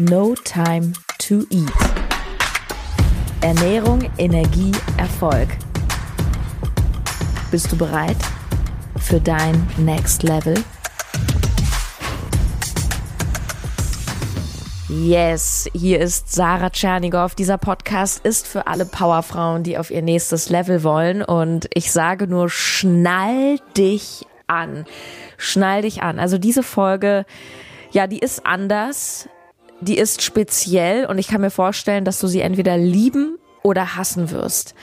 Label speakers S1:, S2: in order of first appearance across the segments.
S1: No Time to Eat. Ernährung, Energie, Erfolg. Bist du bereit für dein Next Level? Yes, hier ist Sarah Tschernigow. Dieser Podcast ist für alle Powerfrauen, die auf ihr nächstes Level wollen. Und ich sage nur, schnall dich an. Schnall dich an. Also diese Folge, ja, die ist anders die ist speziell und ich kann mir vorstellen, dass du sie entweder lieben oder hassen wirst.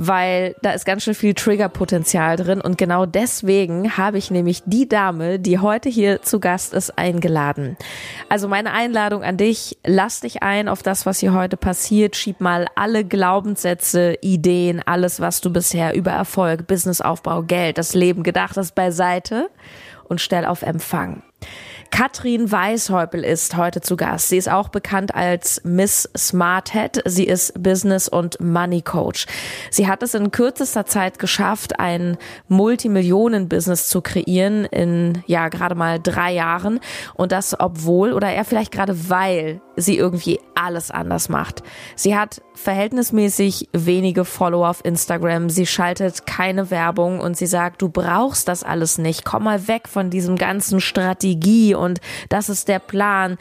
S1: Weil da ist ganz schön viel Triggerpotenzial drin und genau deswegen habe ich nämlich die Dame, die heute hier zu Gast ist, eingeladen. Also meine Einladung an dich, lass dich ein auf das, was hier heute passiert, schieb mal alle Glaubenssätze, Ideen, alles, was du bisher über Erfolg, Businessaufbau, Geld, das Leben gedacht hast, beiseite und stell auf Empfang. Katrin Weishäupel ist heute zu Gast. Sie ist auch bekannt als Miss Smarthead. Sie ist Business- und Money Coach. Sie hat es in kürzester Zeit geschafft, ein Multimillionen-Business zu kreieren in, ja, gerade mal drei Jahren. Und das obwohl oder eher vielleicht gerade weil sie irgendwie alles anders macht. Sie hat verhältnismäßig wenige Follower auf Instagram. Sie schaltet keine Werbung und sie sagt, du brauchst das alles nicht. Komm mal weg von diesem ganzen Strategie und das ist der Plan.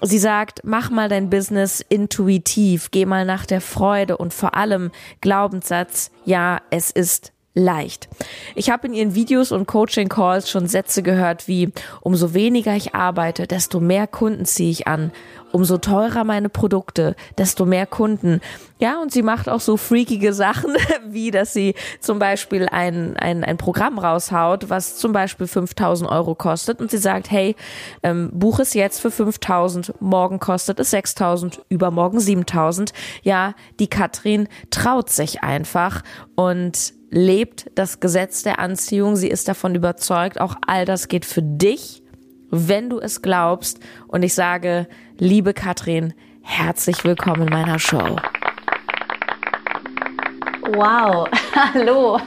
S1: Sie sagt, mach mal dein Business intuitiv, geh mal nach der Freude und vor allem Glaubenssatz, ja, es ist leicht. Ich habe in ihren Videos und Coaching Calls schon Sätze gehört wie, umso weniger ich arbeite, desto mehr Kunden ziehe ich an umso teurer meine Produkte, desto mehr Kunden. Ja, und sie macht auch so freakige Sachen, wie dass sie zum Beispiel ein, ein, ein Programm raushaut, was zum Beispiel 5000 Euro kostet und sie sagt, hey, ähm, buch es jetzt für 5000, morgen kostet es 6000, übermorgen 7000. Ja, die Katrin traut sich einfach und lebt das Gesetz der Anziehung. Sie ist davon überzeugt, auch all das geht für dich wenn du es glaubst. Und ich sage, liebe Katrin, herzlich willkommen in meiner Show.
S2: Wow, hallo.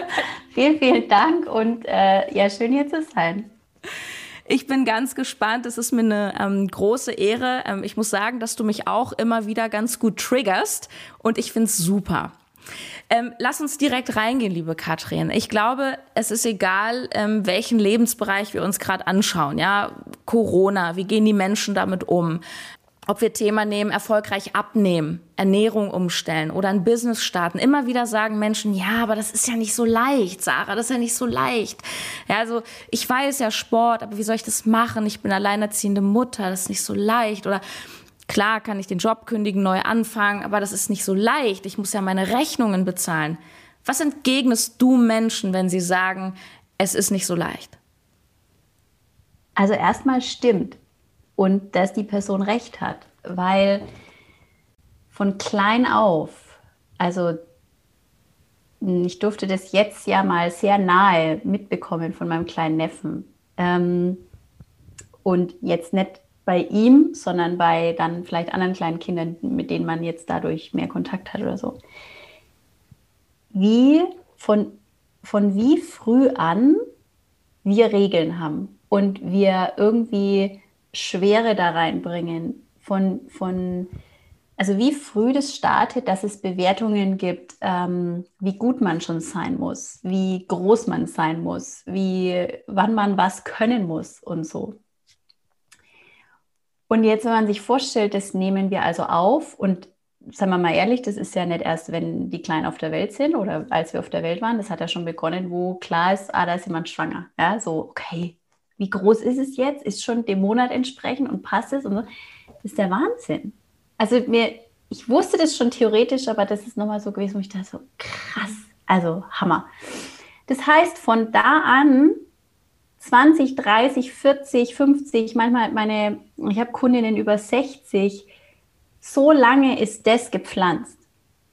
S2: vielen, vielen Dank und äh, ja, schön hier zu sein.
S1: Ich bin ganz gespannt. Es ist mir eine ähm, große Ehre. Ähm, ich muss sagen, dass du mich auch immer wieder ganz gut triggerst und ich finde es super. Ähm, lass uns direkt reingehen, liebe Katrin. Ich glaube, es ist egal, ähm, welchen Lebensbereich wir uns gerade anschauen. Ja, Corona, wie gehen die Menschen damit um? Ob wir Thema nehmen, erfolgreich abnehmen, Ernährung umstellen oder ein Business starten. Immer wieder sagen Menschen, ja, aber das ist ja nicht so leicht, Sarah, das ist ja nicht so leicht. Ja, also ich weiß ja Sport, aber wie soll ich das machen? Ich bin alleinerziehende Mutter, das ist nicht so leicht. Oder Klar kann ich den Job kündigen, neu anfangen, aber das ist nicht so leicht. Ich muss ja meine Rechnungen bezahlen. Was entgegnest du Menschen, wenn sie sagen, es ist nicht so leicht?
S2: Also erstmal stimmt und dass die Person recht hat, weil von klein auf, also ich durfte das jetzt ja mal sehr nahe mitbekommen von meinem kleinen Neffen. Ähm, und jetzt nicht bei ihm, sondern bei dann vielleicht anderen kleinen Kindern, mit denen man jetzt dadurch mehr Kontakt hat oder so. Wie von, von wie früh an wir Regeln haben und wir irgendwie Schwere da reinbringen, von, von also wie früh das startet, dass es Bewertungen gibt, ähm, wie gut man schon sein muss, wie groß man sein muss, wie wann man was können muss und so. Und jetzt, wenn man sich vorstellt, das nehmen wir also auf und sagen wir mal ehrlich, das ist ja nicht erst, wenn die Kleinen auf der Welt sind oder als wir auf der Welt waren, das hat ja schon begonnen, wo klar ist, ah, da ist jemand schwanger. Ja, so, okay, wie groß ist es jetzt? Ist schon dem Monat entsprechend und passt es? Und so. Das ist der Wahnsinn. Also mir, ich wusste das schon theoretisch, aber das ist nochmal so gewesen, wo ich dachte, so krass, also Hammer. Das heißt, von da an 20, 30, 40, 50, manchmal meine, ich habe Kundinnen über 60. So lange ist das gepflanzt.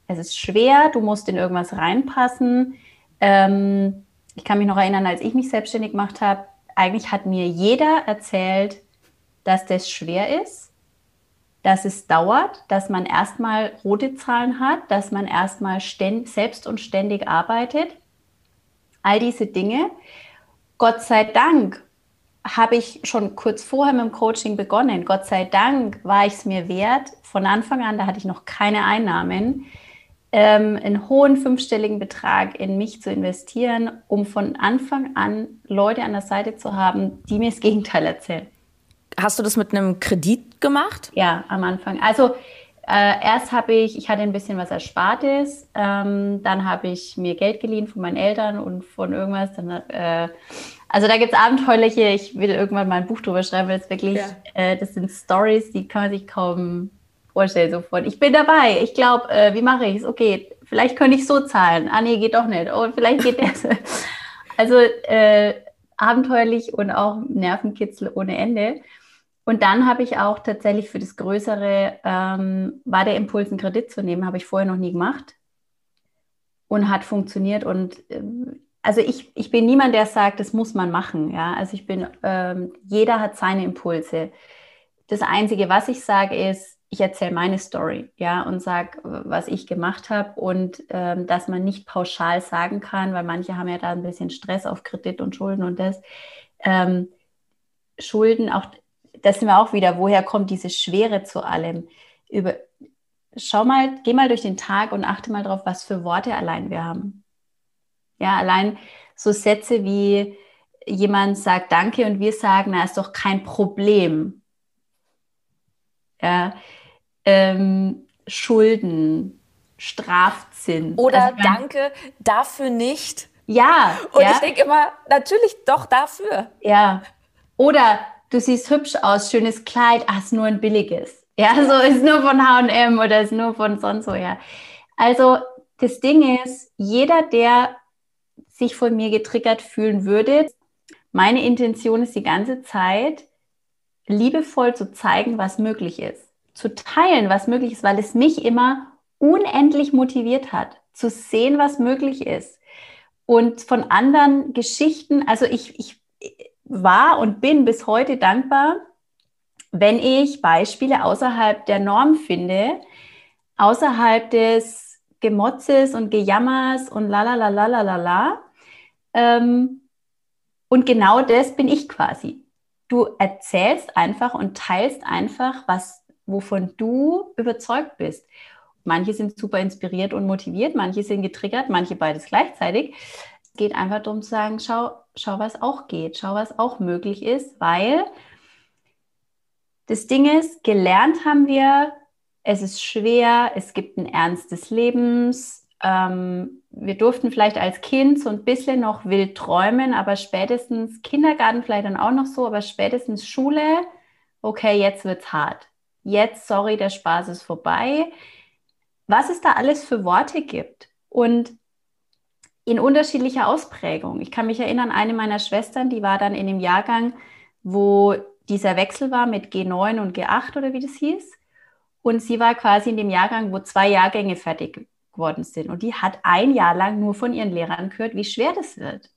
S2: Es ist schwer, du musst in irgendwas reinpassen. Ähm, ich kann mich noch erinnern, als ich mich selbstständig gemacht habe, eigentlich hat mir jeder erzählt, dass das schwer ist, dass es dauert, dass man erstmal rote Zahlen hat, dass man erstmal selbst und ständig arbeitet. All diese Dinge. Gott sei Dank habe ich schon kurz vorher mit dem Coaching begonnen. Gott sei Dank war ich es mir wert. Von Anfang an, da hatte ich noch keine Einnahmen, ähm, einen hohen fünfstelligen Betrag in mich zu investieren, um von Anfang an Leute an der Seite zu haben, die mir das Gegenteil erzählen.
S1: Hast du das mit einem Kredit gemacht?
S2: Ja, am Anfang. Also äh, erst habe ich, ich hatte ein bisschen was Erspartes, ähm, dann habe ich mir Geld geliehen von meinen Eltern und von irgendwas. Dann, äh, also da gibt es abenteuerliche, ich will irgendwann mal ein Buch drüber schreiben, weil es wirklich, ja. äh, das sind Stories, die kann man sich kaum vorstellen sofort. Ich bin dabei, ich glaube, äh, wie mache ich es? Okay, vielleicht könnte ich so zahlen. Ah nee, geht doch nicht. Oh, vielleicht geht das. also äh, abenteuerlich und auch Nervenkitzel ohne Ende. Und dann habe ich auch tatsächlich für das Größere, ähm, war der Impuls, einen Kredit zu nehmen, habe ich vorher noch nie gemacht und hat funktioniert. Und ähm, also ich, ich bin niemand, der sagt, das muss man machen. Ja? Also ich bin, ähm, jeder hat seine Impulse. Das Einzige, was ich sage, ist, ich erzähle meine Story, ja, und sage, was ich gemacht habe und ähm, dass man nicht pauschal sagen kann, weil manche haben ja da ein bisschen Stress auf Kredit und Schulden und das. Ähm, Schulden, auch das sind wir auch wieder, woher kommt diese Schwere zu allem? Über, schau mal, geh mal durch den Tag und achte mal drauf, was für Worte allein wir haben. Ja, allein so Sätze wie jemand sagt Danke und wir sagen, na, ist doch kein Problem. Ja, ähm, Schulden, Strafzins.
S1: Oder also, Danke dafür nicht.
S2: Ja.
S1: Und
S2: ja.
S1: ich denke immer, natürlich doch dafür.
S2: Ja. Oder du siehst hübsch aus, schönes Kleid, ach, ist nur ein billiges. Ja, so ist nur von H&M oder ist nur von sonst wo, ja. Also das Ding ist, jeder, der sich von mir getriggert fühlen würde, meine Intention ist die ganze Zeit, liebevoll zu zeigen, was möglich ist. Zu teilen, was möglich ist, weil es mich immer unendlich motiviert hat, zu sehen, was möglich ist. Und von anderen Geschichten, also ich, ich war und bin bis heute dankbar, wenn ich Beispiele außerhalb der Norm finde, außerhalb des Gemotzes und Gejammers und la la la la la la la. Ähm, und genau das bin ich quasi. Du erzählst einfach und teilst einfach, was, wovon du überzeugt bist. Manche sind super inspiriert und motiviert, manche sind getriggert, manche beides gleichzeitig. Es geht einfach darum zu sagen, schau, schau, was auch geht, schau, was auch möglich ist, weil das Ding ist, gelernt haben wir, es ist schwer, es gibt ein Ernst des Lebens. Ähm, wir durften vielleicht als Kind so ein bisschen noch wild träumen, aber spätestens Kindergarten vielleicht dann auch noch so, aber spätestens Schule, okay, jetzt wird's hart. Jetzt, sorry, der Spaß ist vorbei. Was es da alles für Worte gibt. Und in unterschiedlicher Ausprägung. Ich kann mich erinnern, eine meiner Schwestern, die war dann in dem Jahrgang, wo dieser Wechsel war mit G9 und G8 oder wie das hieß. Und sie war quasi in dem Jahrgang, wo zwei Jahrgänge fertig geworden sind. Und die hat ein Jahr lang nur von ihren Lehrern gehört, wie schwer das wird.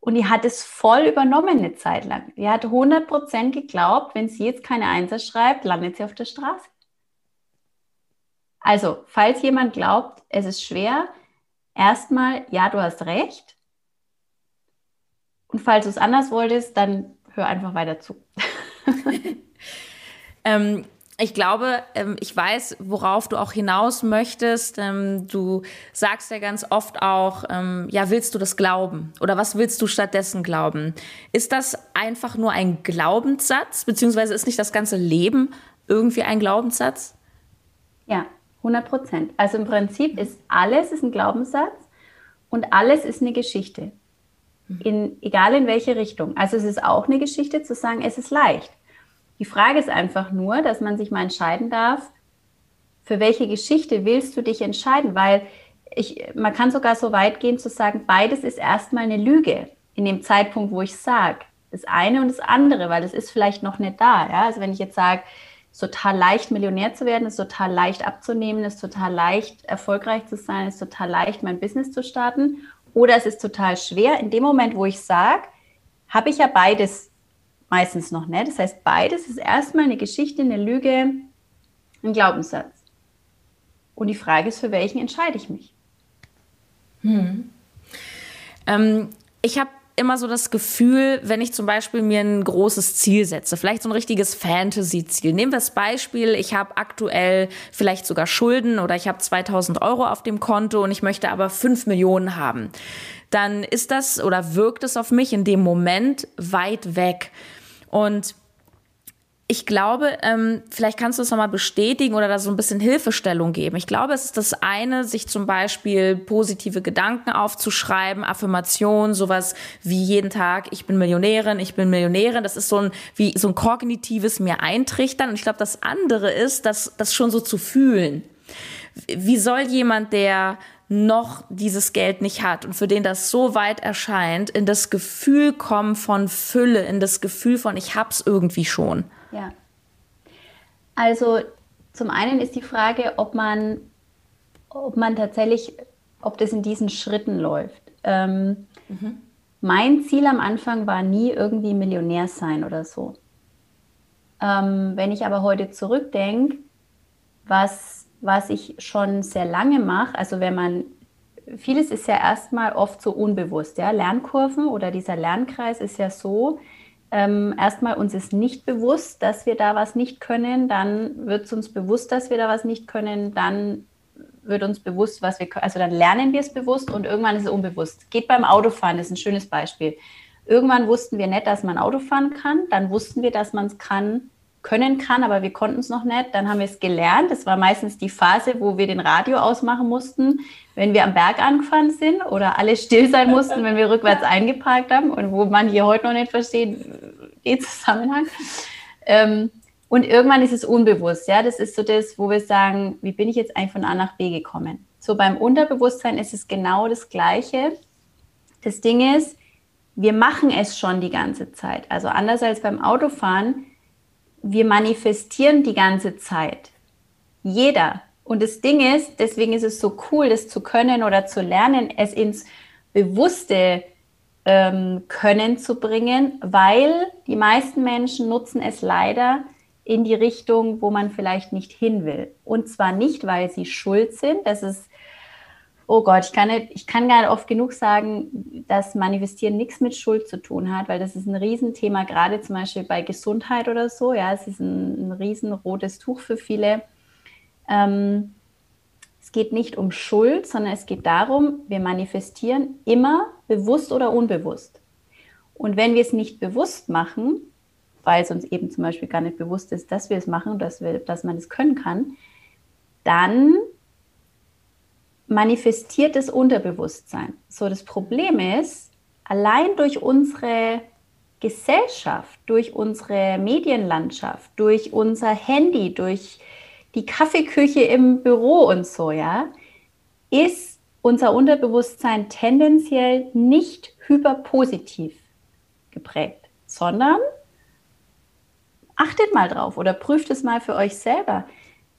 S2: Und die hat es voll übernommen eine Zeit lang. Die hat 100 Prozent geglaubt, wenn sie jetzt keine Einser schreibt, landet sie auf der Straße. Also, falls jemand glaubt, es ist schwer, erstmal, ja, du hast recht. Und falls du es anders wolltest, dann hör einfach weiter zu.
S1: ähm, ich glaube, ähm, ich weiß, worauf du auch hinaus möchtest. Ähm, du sagst ja ganz oft auch, ähm, ja, willst du das glauben? Oder was willst du stattdessen glauben? Ist das einfach nur ein Glaubenssatz? Beziehungsweise ist nicht das ganze Leben irgendwie ein Glaubenssatz?
S2: Ja, 100 Prozent. Also im Prinzip ist alles ist ein Glaubenssatz und alles ist eine Geschichte. Mhm. In, egal in welche Richtung. Also es ist auch eine Geschichte zu sagen, es ist leicht. Die Frage ist einfach nur, dass man sich mal entscheiden darf, für welche Geschichte willst du dich entscheiden? Weil ich, man kann sogar so weit gehen zu sagen, beides ist erstmal eine Lüge in dem Zeitpunkt, wo ich sage. Das eine und das andere, weil das ist vielleicht noch nicht da. Ja? Also wenn ich jetzt sage, ist total leicht, Millionär zu werden, ist total leicht abzunehmen, ist total leicht, erfolgreich zu sein, ist total leicht, mein Business zu starten. Oder es ist total schwer. In dem Moment, wo ich sage, habe ich ja beides meistens noch nicht. Das heißt, beides ist erstmal eine Geschichte, eine Lüge, ein Glaubenssatz. Und die Frage ist, für welchen entscheide ich mich?
S1: Hm. Ähm, ich habe immer so das Gefühl, wenn ich zum Beispiel mir ein großes Ziel setze, vielleicht so ein richtiges Fantasy-Ziel. Nehmen wir das Beispiel, ich habe aktuell vielleicht sogar Schulden oder ich habe 2000 Euro auf dem Konto und ich möchte aber 5 Millionen haben. Dann ist das oder wirkt es auf mich in dem Moment weit weg. Und ich glaube, ähm, vielleicht kannst du es nochmal bestätigen oder da so ein bisschen Hilfestellung geben. Ich glaube, es ist das eine, sich zum Beispiel positive Gedanken aufzuschreiben, Affirmationen, sowas wie jeden Tag, ich bin Millionärin, ich bin Millionärin. Das ist so ein, wie so ein kognitives mir eintrichtern. Und ich glaube, das andere ist, das, das schon so zu fühlen. Wie soll jemand, der noch dieses Geld nicht hat und für den das so weit erscheint, in das Gefühl kommen von Fülle, in das Gefühl von ich hab's irgendwie schon?
S2: Ja. Also zum einen ist die Frage, ob man, ob man tatsächlich, ob das in diesen Schritten läuft. Ähm, mhm. Mein Ziel am Anfang war nie irgendwie Millionär sein oder so. Ähm, wenn ich aber heute zurückdenke, was, was ich schon sehr lange mache, also wenn man, vieles ist ja erstmal oft so unbewusst, ja, Lernkurven oder dieser Lernkreis ist ja so, ähm, erstmal uns ist nicht bewusst, dass wir da was nicht können, dann wird es uns bewusst, dass wir da was nicht können, dann wird uns bewusst, was wir können, also dann lernen wir es bewusst und irgendwann ist es unbewusst. Geht beim Autofahren, das ist ein schönes Beispiel. Irgendwann wussten wir nicht, dass man Auto fahren kann, dann wussten wir, dass man es kann, können kann, aber wir konnten es noch nicht. Dann haben wir es gelernt. Das war meistens die Phase, wo wir den Radio ausmachen mussten, wenn wir am Berg angefahren sind oder alle still sein mussten, wenn wir rückwärts eingeparkt haben und wo man hier heute noch nicht versteht, den Zusammenhang. Ähm, und irgendwann ist es unbewusst. Ja, das ist so das, wo wir sagen, wie bin ich jetzt eigentlich von A nach B gekommen? So beim Unterbewusstsein ist es genau das Gleiche. Das Ding ist, wir machen es schon die ganze Zeit. Also anders als beim Autofahren wir manifestieren die ganze Zeit. Jeder. Und das Ding ist, deswegen ist es so cool, das zu können oder zu lernen, es ins bewusste ähm, Können zu bringen, weil die meisten Menschen nutzen es leider in die Richtung, wo man vielleicht nicht hin will. Und zwar nicht, weil sie schuld sind. Das ist oh Gott, ich kann, nicht, ich kann gar nicht oft genug sagen, dass Manifestieren nichts mit Schuld zu tun hat, weil das ist ein Riesenthema, gerade zum Beispiel bei Gesundheit oder so. Ja, es ist ein, ein riesenrotes Tuch für viele. Ähm, es geht nicht um Schuld, sondern es geht darum, wir manifestieren immer bewusst oder unbewusst. Und wenn wir es nicht bewusst machen, weil es uns eben zum Beispiel gar nicht bewusst ist, dass wir es machen, dass, wir, dass man es können kann, dann manifestiertes Unterbewusstsein. So, das Problem ist, allein durch unsere Gesellschaft, durch unsere Medienlandschaft, durch unser Handy, durch die Kaffeeküche im Büro und so, ja, ist unser Unterbewusstsein tendenziell nicht hyperpositiv geprägt, sondern achtet mal drauf oder prüft es mal für euch selber.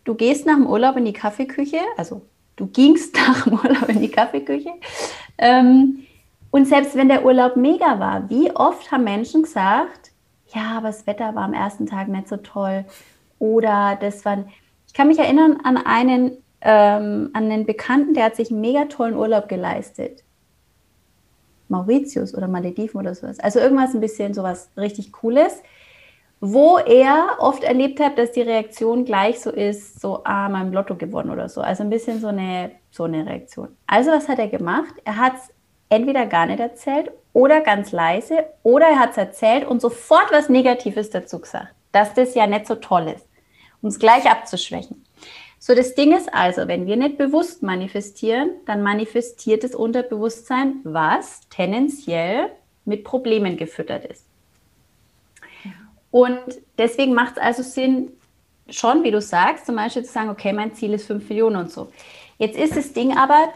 S2: Du gehst nach dem Urlaub in die Kaffeeküche, also du gingst nach dem Urlaub in die Kaffeeküche. Ähm, und selbst wenn der Urlaub mega war, wie oft haben Menschen gesagt, ja, aber das Wetter war am ersten Tag nicht so toll. Oder das war, ich kann mich erinnern an einen, ähm, an einen Bekannten, der hat sich einen mega tollen Urlaub geleistet. Mauritius oder Malediven oder sowas. Also irgendwas ein bisschen sowas richtig Cooles wo er oft erlebt hat, dass die Reaktion gleich so ist, so, ah, mein Lotto gewonnen oder so. Also ein bisschen so eine, so eine Reaktion. Also was hat er gemacht? Er hat es entweder gar nicht erzählt oder ganz leise oder er hat es erzählt und sofort was Negatives dazu gesagt, dass das ja nicht so toll ist, um es gleich abzuschwächen. So, das Ding ist also, wenn wir nicht bewusst manifestieren, dann manifestiert das Unterbewusstsein, was tendenziell mit Problemen gefüttert ist. Und deswegen macht es also Sinn, schon, wie du sagst, zum Beispiel zu sagen, okay, mein Ziel ist 5 Millionen und so. Jetzt ist das Ding aber,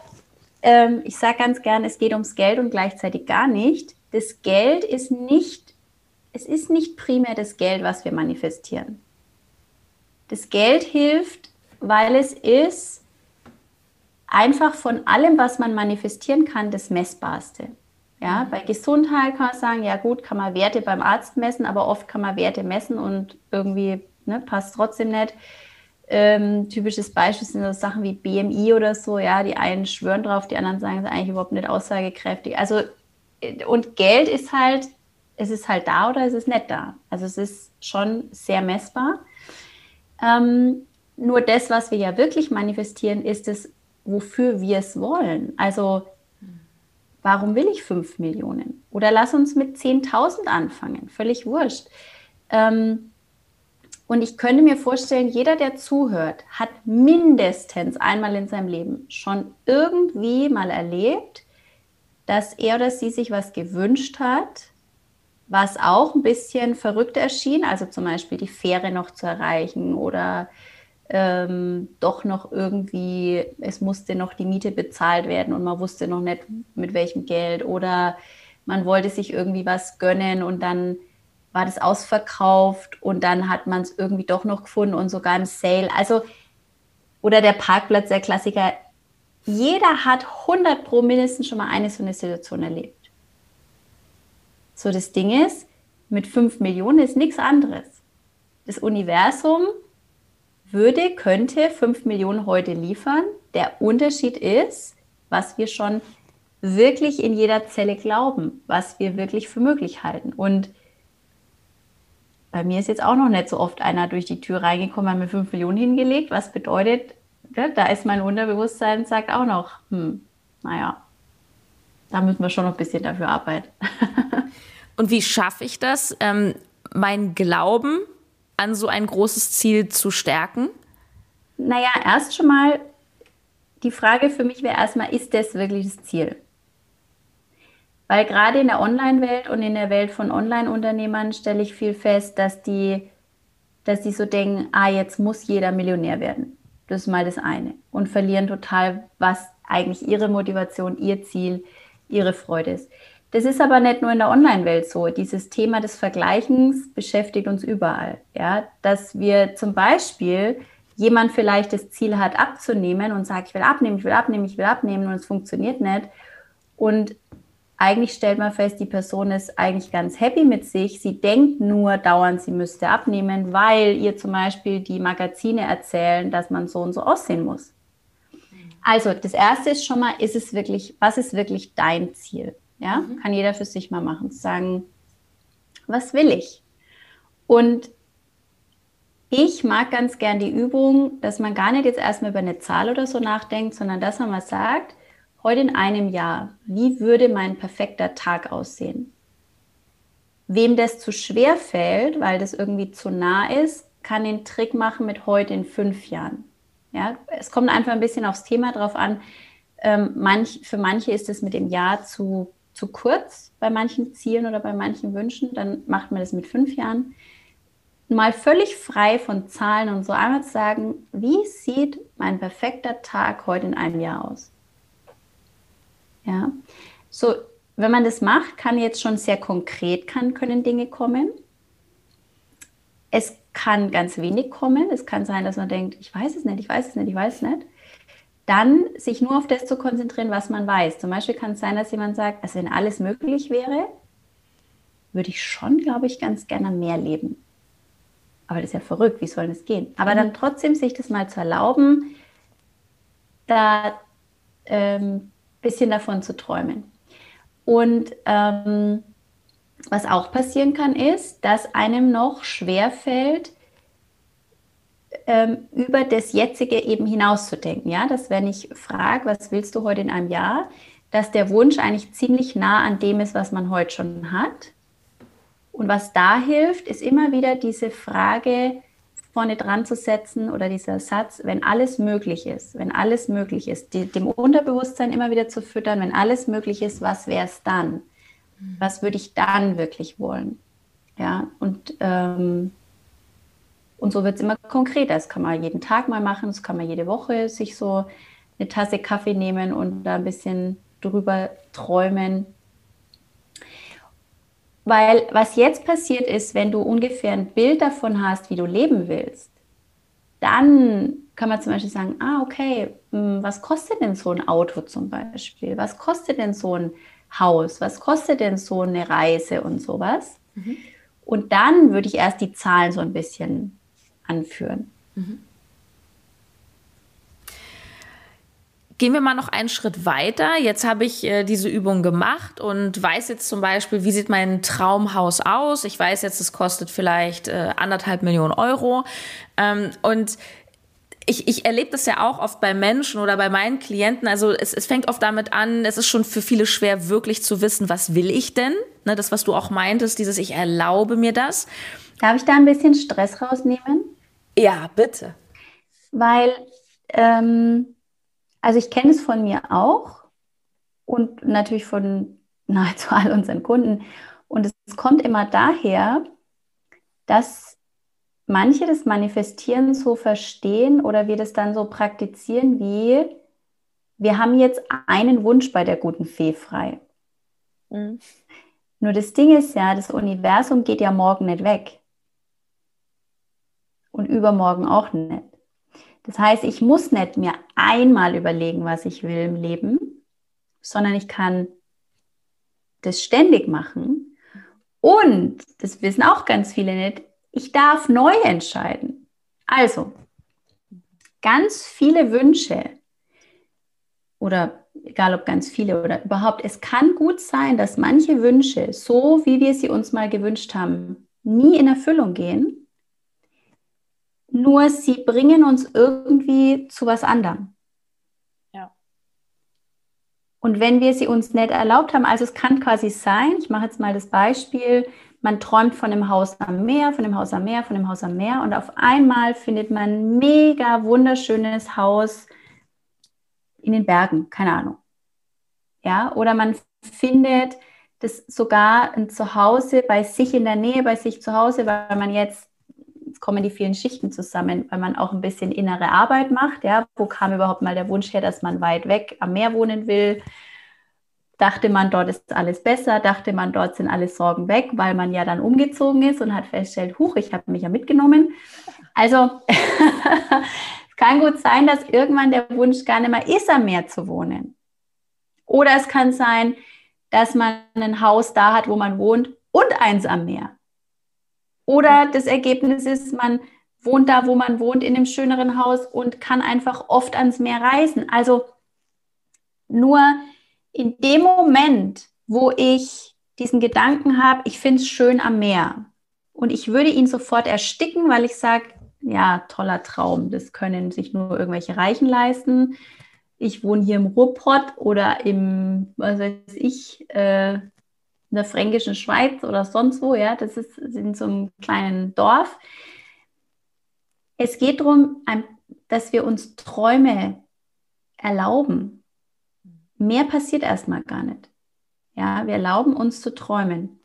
S2: ähm, ich sage ganz gern, es geht ums Geld und gleichzeitig gar nicht. Das Geld ist nicht, es ist nicht primär das Geld, was wir manifestieren. Das Geld hilft, weil es ist einfach von allem, was man manifestieren kann, das Messbarste. Ja, bei Gesundheit kann man sagen, ja gut, kann man Werte beim Arzt messen, aber oft kann man Werte messen und irgendwie ne, passt trotzdem nicht. Ähm, typisches Beispiel sind so Sachen wie BMI oder so, ja, die einen schwören drauf, die anderen sagen, es ist eigentlich überhaupt nicht aussagekräftig. Also und Geld ist halt, es ist halt da oder es ist nicht da. Also es ist schon sehr messbar. Ähm, nur das, was wir ja wirklich manifestieren, ist es, wofür wir es wollen. Also warum will ich 5 Millionen? Oder lass uns mit 10.000 anfangen, völlig wurscht. Ähm, und ich könnte mir vorstellen, jeder, der zuhört, hat mindestens einmal in seinem Leben schon irgendwie mal erlebt, dass er oder sie sich was gewünscht hat, was auch ein bisschen verrückt erschien, also zum Beispiel die Fähre noch zu erreichen oder ähm, doch noch irgendwie, es musste noch die Miete bezahlt werden und man wusste noch nicht mit welchem Geld oder man wollte sich irgendwie was gönnen und dann war das ausverkauft und dann hat man es irgendwie doch noch gefunden und sogar im Sale. Also, oder der Parkplatz, der Klassiker. Jeder hat 100 pro mindestens schon mal eine so eine Situation erlebt. So, das Ding ist, mit 5 Millionen ist nichts anderes. Das Universum würde, könnte 5 Millionen heute liefern. Der Unterschied ist, was wir schon wirklich in jeder Zelle glauben, was wir wirklich für möglich halten. Und bei mir ist jetzt auch noch nicht so oft einer durch die Tür reingekommen, hat mir 5 Millionen hingelegt, was bedeutet, ja, da ist mein Unterbewusstsein, sagt auch noch, hm, naja, da müssen wir schon noch ein bisschen dafür arbeiten.
S1: Und wie schaffe ich das, ähm, mein Glauben an so ein großes Ziel zu stärken?
S2: Naja, erst schon mal, die Frage für mich wäre erstmal, ist das wirklich das Ziel? Weil gerade in der Online-Welt und in der Welt von Online-Unternehmern stelle ich viel fest, dass die, dass die so denken, ah, jetzt muss jeder Millionär werden. Das ist mal das eine. Und verlieren total, was eigentlich ihre Motivation, ihr Ziel, ihre Freude ist. Das ist aber nicht nur in der Online-Welt so. Dieses Thema des Vergleichens beschäftigt uns überall. Ja? Dass wir zum Beispiel jemand vielleicht das Ziel hat, abzunehmen und sagt, ich will abnehmen, ich will abnehmen, ich will abnehmen und es funktioniert nicht. Und eigentlich stellt man fest, die Person ist eigentlich ganz happy mit sich. Sie denkt nur dauernd, sie müsste abnehmen, weil ihr zum Beispiel die Magazine erzählen, dass man so und so aussehen muss. Also das erste ist schon mal, ist es wirklich, was ist wirklich dein Ziel? Ja, mhm. kann jeder für sich mal machen. Sagen, was will ich? Und ich mag ganz gern die Übung, dass man gar nicht jetzt erstmal über eine Zahl oder so nachdenkt, sondern dass man mal sagt, heute in einem Jahr, wie würde mein perfekter Tag aussehen? Wem das zu schwer fällt, weil das irgendwie zu nah ist, kann den Trick machen mit heute in fünf Jahren. Ja, es kommt einfach ein bisschen aufs Thema drauf an. Ähm, manch, für manche ist es mit dem Jahr zu zu kurz bei manchen Zielen oder bei manchen Wünschen, dann macht man das mit fünf Jahren. Mal völlig frei von Zahlen und so einmal zu sagen, wie sieht mein perfekter Tag heute in einem Jahr aus? Ja, so, wenn man das macht, kann jetzt schon sehr konkret kann, können Dinge kommen. Es kann ganz wenig kommen. Es kann sein, dass man denkt, ich weiß es nicht, ich weiß es nicht, ich weiß es nicht dann sich nur auf das zu konzentrieren, was man weiß. Zum Beispiel kann es sein, dass jemand sagt, also wenn alles möglich wäre, würde ich schon, glaube ich, ganz gerne mehr leben. Aber das ist ja verrückt, wie soll das gehen? Aber mhm. dann trotzdem sich das mal zu erlauben, da ein ähm, bisschen davon zu träumen. Und ähm, was auch passieren kann, ist, dass einem noch schwerfällt, ähm, über das Jetzige eben hinauszudenken. Ja, dass wenn ich frage, was willst du heute in einem Jahr, dass der Wunsch eigentlich ziemlich nah an dem ist, was man heute schon hat. Und was da hilft, ist immer wieder diese Frage vorne dran zu setzen oder dieser Satz, wenn alles möglich ist, wenn alles möglich ist, die, dem Unterbewusstsein immer wieder zu füttern, wenn alles möglich ist, was wäre es dann? Was würde ich dann wirklich wollen? Ja, und ähm, und so wird es immer konkreter. Das kann man jeden Tag mal machen, das kann man jede Woche sich so eine Tasse Kaffee nehmen und da ein bisschen drüber träumen. Weil was jetzt passiert ist, wenn du ungefähr ein Bild davon hast, wie du leben willst, dann kann man zum Beispiel sagen, ah, okay, hm, was kostet denn so ein Auto zum Beispiel? Was kostet denn so ein Haus? Was kostet denn so eine Reise und sowas? Mhm. Und dann würde ich erst die Zahlen so ein bisschen anführen. Mhm.
S1: gehen wir mal noch einen Schritt weiter. Jetzt habe ich äh, diese Übung gemacht und weiß jetzt zum Beispiel, wie sieht mein Traumhaus aus. Ich weiß jetzt, es kostet vielleicht äh, anderthalb Millionen Euro. Ähm, und ich, ich erlebe das ja auch oft bei Menschen oder bei meinen Klienten. Also es, es fängt oft damit an, es ist schon für viele schwer, wirklich zu wissen, was will ich denn? Ne, das, was du auch meintest, dieses Ich erlaube mir das.
S2: Darf ich da ein bisschen Stress rausnehmen?
S1: Ja, bitte.
S2: Weil ähm, also ich kenne es von mir auch und natürlich von nahezu all unseren Kunden. Und es kommt immer daher, dass manche das Manifestieren so verstehen oder wir das dann so praktizieren wie, wir haben jetzt einen Wunsch bei der guten Fee frei. Mhm. Nur das Ding ist ja, das Universum geht ja morgen nicht weg. Und übermorgen auch nicht. Das heißt, ich muss nicht mir einmal überlegen, was ich will im Leben, sondern ich kann das ständig machen. Und, das wissen auch ganz viele nicht, ich darf neu entscheiden. Also, ganz viele Wünsche oder egal ob ganz viele oder überhaupt, es kann gut sein, dass manche Wünsche, so wie wir sie uns mal gewünscht haben, nie in Erfüllung gehen nur sie bringen uns irgendwie zu was anderem. Ja. Und wenn wir sie uns nicht erlaubt haben, also es kann quasi sein, ich mache jetzt mal das Beispiel, man träumt von dem Haus am Meer, von dem Haus am Meer, von dem Haus am Meer und auf einmal findet man ein mega wunderschönes Haus in den Bergen, keine Ahnung. Ja, oder man findet das sogar ein Zuhause bei sich in der Nähe, bei sich zu Hause, weil man jetzt kommen die vielen Schichten zusammen, weil man auch ein bisschen innere Arbeit macht. Ja, wo kam überhaupt mal der Wunsch her, dass man weit weg am Meer wohnen will? Dachte man, dort ist alles besser, dachte man, dort sind alle Sorgen weg, weil man ja dann umgezogen ist und hat festgestellt, huch, ich habe mich ja mitgenommen. Also es kann gut sein, dass irgendwann der Wunsch gar nicht mehr ist, am Meer zu wohnen. Oder es kann sein, dass man ein Haus da hat, wo man wohnt und eins am Meer. Oder das Ergebnis ist, man wohnt da, wo man wohnt, in einem schöneren Haus und kann einfach oft ans Meer reisen. Also nur in dem Moment, wo ich diesen Gedanken habe, ich finde es schön am Meer und ich würde ihn sofort ersticken, weil ich sage, ja, toller Traum, das können sich nur irgendwelche Reichen leisten. Ich wohne hier im Ruhrpott oder im, was weiß ich, äh, in der fränkischen Schweiz oder sonst wo, ja, das ist in so einem kleinen Dorf. Es geht darum, dass wir uns Träume erlauben. Mehr passiert erstmal gar nicht. Ja, wir erlauben uns zu träumen.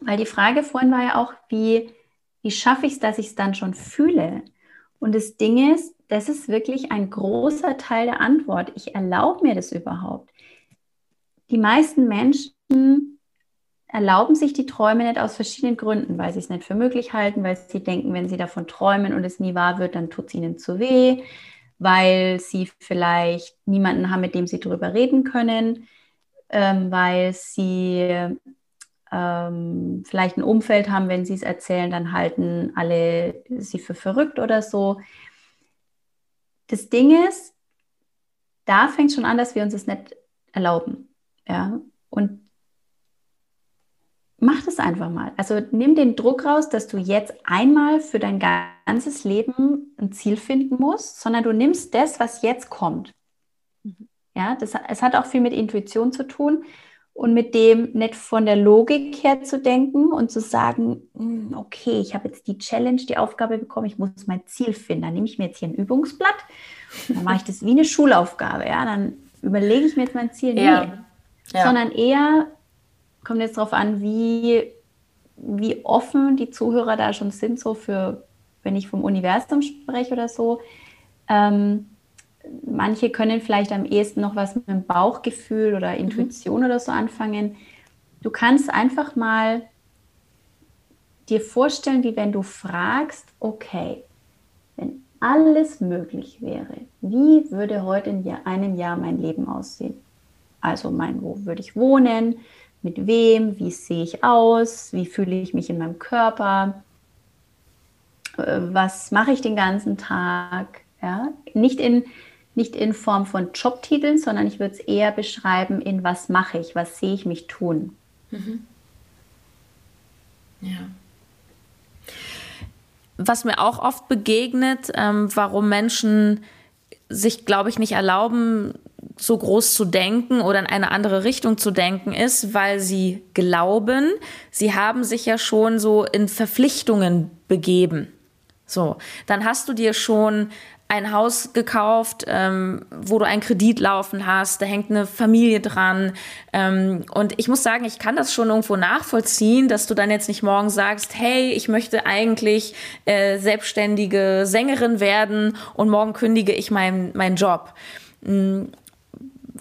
S2: Weil die Frage vorhin war ja auch, wie, wie schaffe ich es, dass ich es dann schon fühle? Und das Ding ist, das ist wirklich ein großer Teil der Antwort. Ich erlaube mir das überhaupt. Die meisten Menschen erlauben sich die Träume nicht aus verschiedenen Gründen, weil sie es nicht für möglich halten, weil sie denken, wenn sie davon träumen und es nie wahr wird, dann tut es ihnen zu weh, weil sie vielleicht niemanden haben, mit dem sie darüber reden können, ähm, weil sie ähm, vielleicht ein Umfeld haben, wenn sie es erzählen, dann halten alle sie für verrückt oder so. Das Ding ist, da fängt schon an, dass wir uns das nicht erlauben. Ja? Und mach das einfach mal. Also nimm den Druck raus, dass du jetzt einmal für dein ganzes Leben ein Ziel finden musst, sondern du nimmst das, was jetzt kommt. Mhm. Ja, das, es hat auch viel mit Intuition zu tun und mit dem nicht von der Logik her zu denken und zu sagen, hm, okay, ich habe jetzt die Challenge, die Aufgabe bekommen, ich muss mein Ziel finden. Dann nehme ich mir jetzt hier ein Übungsblatt, dann mache ich das wie eine Schulaufgabe. Ja, dann überlege ich mir jetzt mein Ziel. Nee, ja. Ja. sondern eher kommt jetzt darauf an, wie, wie offen die Zuhörer da schon sind, so für, wenn ich vom Universum spreche oder so. Ähm, manche können vielleicht am ehesten noch was mit dem Bauchgefühl oder mhm. Intuition mhm. oder so anfangen. Du kannst einfach mal dir vorstellen, wie wenn du fragst, okay, wenn alles möglich wäre, wie würde heute in einem Jahr mein Leben aussehen? Also mein, wo würde ich wohnen? Mit wem, wie sehe ich aus, wie fühle ich mich in meinem Körper, äh, was mache ich den ganzen Tag. Ja? Nicht, in, nicht in Form von Jobtiteln, sondern ich würde es eher beschreiben, in was mache ich, was sehe ich mich tun. Mhm.
S1: Ja. Was mir auch oft begegnet, ähm, warum Menschen sich, glaube ich, nicht erlauben, so groß zu denken oder in eine andere Richtung zu denken, ist, weil sie glauben, sie haben sich ja schon so in Verpflichtungen begeben. So, dann hast du dir schon ein Haus gekauft, ähm, wo du einen Kredit laufen hast, da hängt eine Familie dran. Ähm, und ich muss sagen, ich kann das schon irgendwo nachvollziehen, dass du dann jetzt nicht morgen sagst, hey, ich möchte eigentlich äh, selbstständige Sängerin werden und morgen kündige ich meinen mein Job.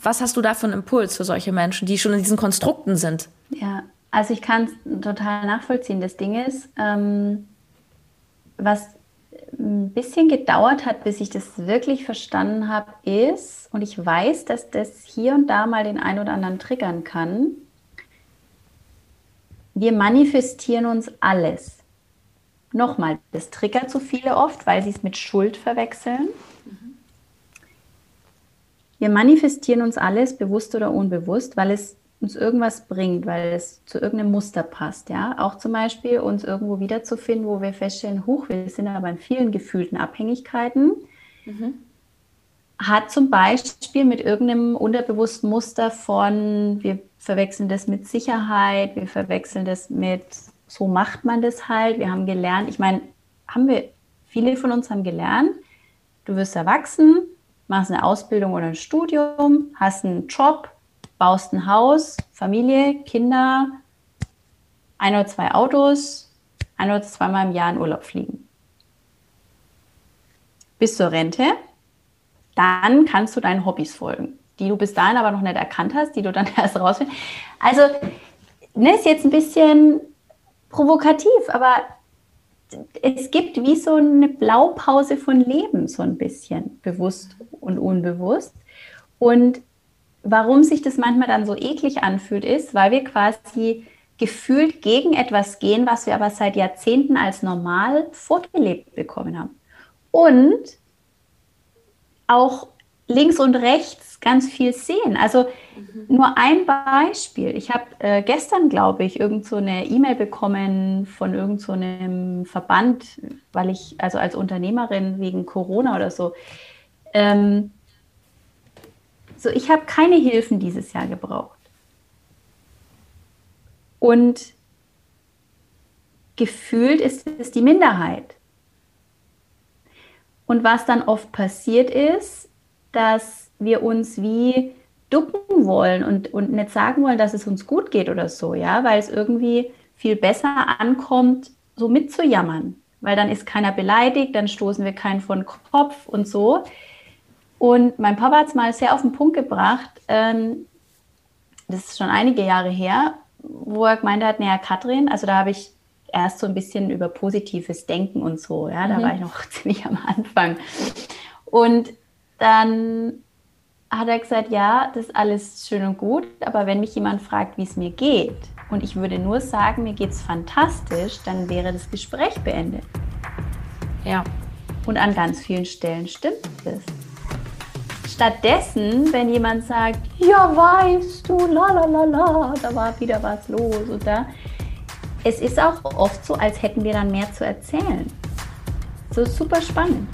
S1: Was hast du da für einen Impuls für solche Menschen, die schon in diesen Konstrukten sind?
S2: Ja, also ich kann es total nachvollziehen. Das Ding ist, ähm, was ein bisschen gedauert hat, bis ich das wirklich verstanden habe, ist, und ich weiß, dass das hier und da mal den einen oder anderen triggern kann, wir manifestieren uns alles. Nochmal, das triggert so viele oft, weil sie es mit Schuld verwechseln. Wir manifestieren uns alles, bewusst oder unbewusst, weil es uns irgendwas bringt, weil es zu irgendeinem Muster passt, ja. Auch zum Beispiel uns irgendwo wiederzufinden, wo wir feststellen, huch, wir sind aber in vielen gefühlten Abhängigkeiten, mhm. hat zum Beispiel mit irgendeinem unterbewussten Muster von, wir verwechseln das mit Sicherheit, wir verwechseln das mit, so macht man das halt, wir haben gelernt, ich meine, haben wir, viele von uns haben gelernt, du wirst erwachsen, machst eine Ausbildung oder ein Studium, hast einen Job, baust ein Haus, Familie, Kinder, ein oder zwei Autos, ein oder zweimal im Jahr in Urlaub fliegen. Bis zur Rente, dann kannst du deinen Hobbys folgen, die du bis dahin aber noch nicht erkannt hast, die du dann erst rausfindest. Also, ne, ist jetzt ein bisschen provokativ, aber es gibt wie so eine Blaupause von Leben, so ein bisschen, bewusst und unbewusst. Und warum sich das manchmal dann so eklig anfühlt, ist, weil wir quasi gefühlt gegen etwas gehen, was wir aber seit Jahrzehnten als normal vorgelebt bekommen haben. Und auch links und rechts ganz viel sehen. Also mhm. nur ein Beispiel. Ich habe äh, gestern, glaube ich, irgend so eine E-Mail bekommen von irgend so einem Verband, weil ich, also als Unternehmerin wegen Corona oder so, ähm, so, ich habe keine Hilfen dieses Jahr gebraucht. Und gefühlt ist es die Minderheit. Und was dann oft passiert ist, dass wir uns wie ducken wollen und, und nicht sagen wollen, dass es uns gut geht oder so, ja, weil es irgendwie viel besser ankommt, so mitzujammern. Weil dann ist keiner beleidigt, dann stoßen wir keinen von Kopf und so. Und mein Papa hat es mal sehr auf den Punkt gebracht, ähm, das ist schon einige Jahre her, wo er gemeint hat, naja, Katrin, also da habe ich erst so ein bisschen über positives Denken und so, ja, da mhm. war ich noch ziemlich am Anfang. Und dann hat er gesagt, ja, das ist alles schön und gut, aber wenn mich jemand fragt, wie es mir geht, und ich würde nur sagen, mir geht es fantastisch, dann wäre das Gespräch beendet. Ja. Und an ganz vielen Stellen stimmt es. Stattdessen, wenn jemand sagt, ja, weißt du, la la la la, da war wieder was los oder es ist auch oft so, als hätten wir dann mehr zu erzählen. So super spannend.